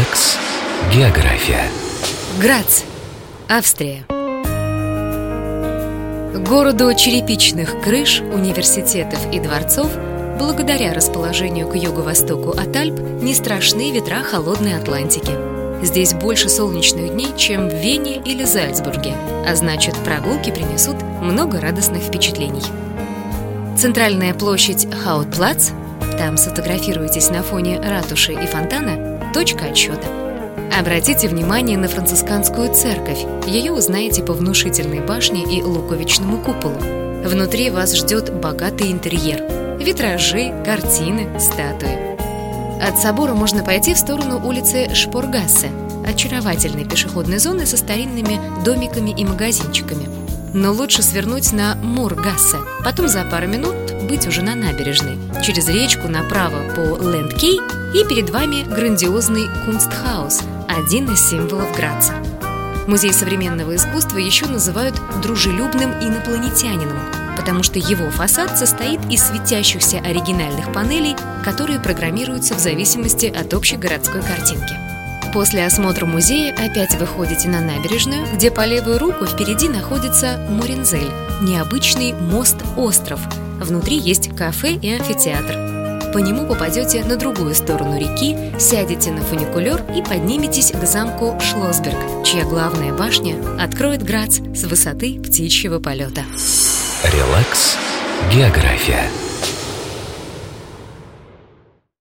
Релакс. География. Грац, Австрия. Городу черепичных крыш, университетов и дворцов благодаря расположению к юго-востоку от Альп не страшны ветра холодной Атлантики. Здесь больше солнечных дней, чем в Вене или Зальцбурге, а значит, прогулки принесут много радостных впечатлений. Центральная площадь Хаутплац, там сфотографируетесь на фоне ратуши и фонтана, точка отсчета. Обратите внимание на францисканскую церковь. Ее узнаете по внушительной башне и луковичному куполу. Внутри вас ждет богатый интерьер. Витражи, картины, статуи. От собора можно пойти в сторону улицы Шпоргассе, очаровательной пешеходной зоны со старинными домиками и магазинчиками. Но лучше свернуть на Мургассе, потом за пару минут быть уже на набережной. Через речку направо по Лендкай и перед вами грандиозный Кунстхаус, один из символов Граца. Музей современного искусства еще называют дружелюбным инопланетянином, потому что его фасад состоит из светящихся оригинальных панелей, которые программируются в зависимости от общей городской картинки. После осмотра музея опять выходите на набережную, где по левую руку впереди находится Муринзель, необычный мост-остров. Внутри есть кафе и амфитеатр. По нему попадете на другую сторону реки, сядете на фуникулер и подниметесь к замку Шлосберг, чья главная башня откроет Грац с высоты птичьего полета. Релакс. География.